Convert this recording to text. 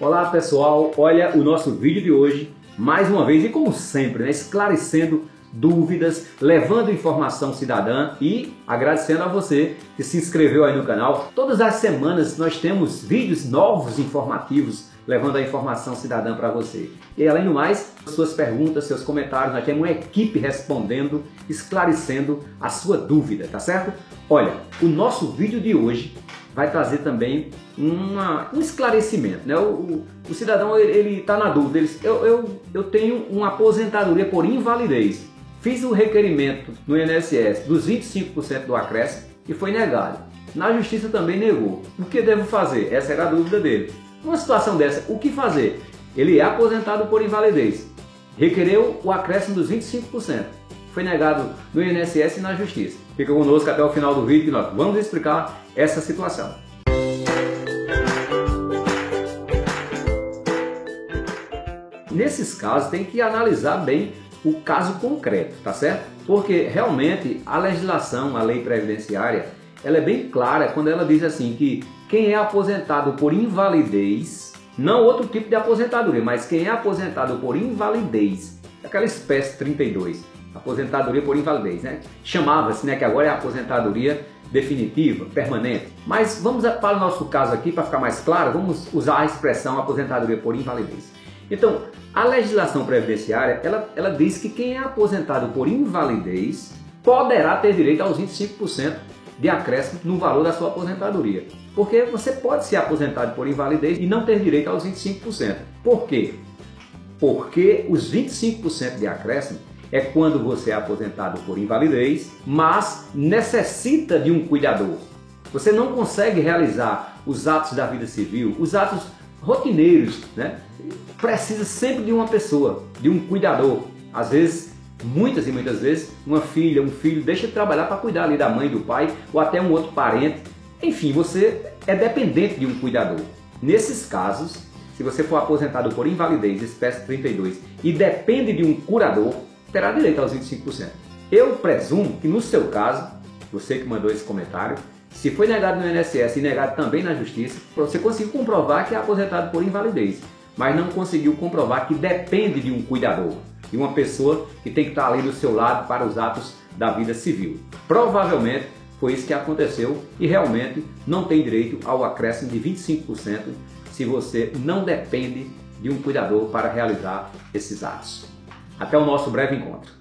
Olá pessoal, olha o nosso vídeo de hoje, mais uma vez e como sempre, né, esclarecendo dúvidas, levando informação cidadã e agradecendo a você que se inscreveu aí no canal. Todas as semanas nós temos vídeos novos informativos levando a informação cidadã para você. E além do mais, suas perguntas, seus comentários, nós temos uma equipe respondendo, esclarecendo a sua dúvida, tá certo? Olha, o nosso vídeo de hoje vai trazer também uma, um esclarecimento. Né? O, o, o cidadão ele está na dúvida, ele, eu, eu, eu tenho uma aposentadoria por invalidez. Fiz o requerimento no INSS dos 25% do acréscimo e foi negado. Na justiça também negou. O que devo fazer? Essa era a dúvida dele. Numa situação dessa, o que fazer? Ele é aposentado por invalidez. Requereu o acréscimo dos 25%. Foi negado no INSS e na Justiça. Fica conosco até o final do vídeo que nós vamos explicar essa situação. Nesses casos tem que analisar bem o caso concreto, tá certo? Porque realmente a legislação, a lei previdenciária, ela é bem clara quando ela diz assim que quem é aposentado por invalidez, não outro tipo de aposentadoria, mas quem é aposentado por invalidez, aquela espécie 32, aposentadoria por invalidez, né? Chamava-se, né, que agora é aposentadoria definitiva, permanente. Mas vamos para o nosso caso aqui, para ficar mais claro, vamos usar a expressão aposentadoria por invalidez. Então, a legislação previdenciária, ela, ela diz que quem é aposentado por invalidez poderá ter direito aos 25% de acréscimo no valor da sua aposentadoria. Porque você pode ser aposentado por invalidez e não ter direito aos 25%. Por quê? Porque os 25% de acréscimo é quando você é aposentado por invalidez, mas necessita de um cuidador. Você não consegue realizar os atos da vida civil, os atos rotineiros, né? Precisa sempre de uma pessoa, de um cuidador. Às vezes muitas e muitas vezes, uma filha, um filho deixa de trabalhar para cuidar ali da mãe, do pai ou até um outro parente. Enfim, você é dependente de um cuidador. Nesses casos, se você for aposentado por invalidez, espécie 32, e depende de um curador, terá direito aos 25%. Eu presumo que no seu caso, você que mandou esse comentário, se foi negado no INSS e negado também na Justiça, você conseguiu comprovar que é aposentado por invalidez, mas não conseguiu comprovar que depende de um cuidador e uma pessoa que tem que estar ali do seu lado para os atos da vida civil. Provavelmente foi isso que aconteceu e realmente não tem direito ao acréscimo de 25% se você não depende de um cuidador para realizar esses atos. Até o nosso breve encontro.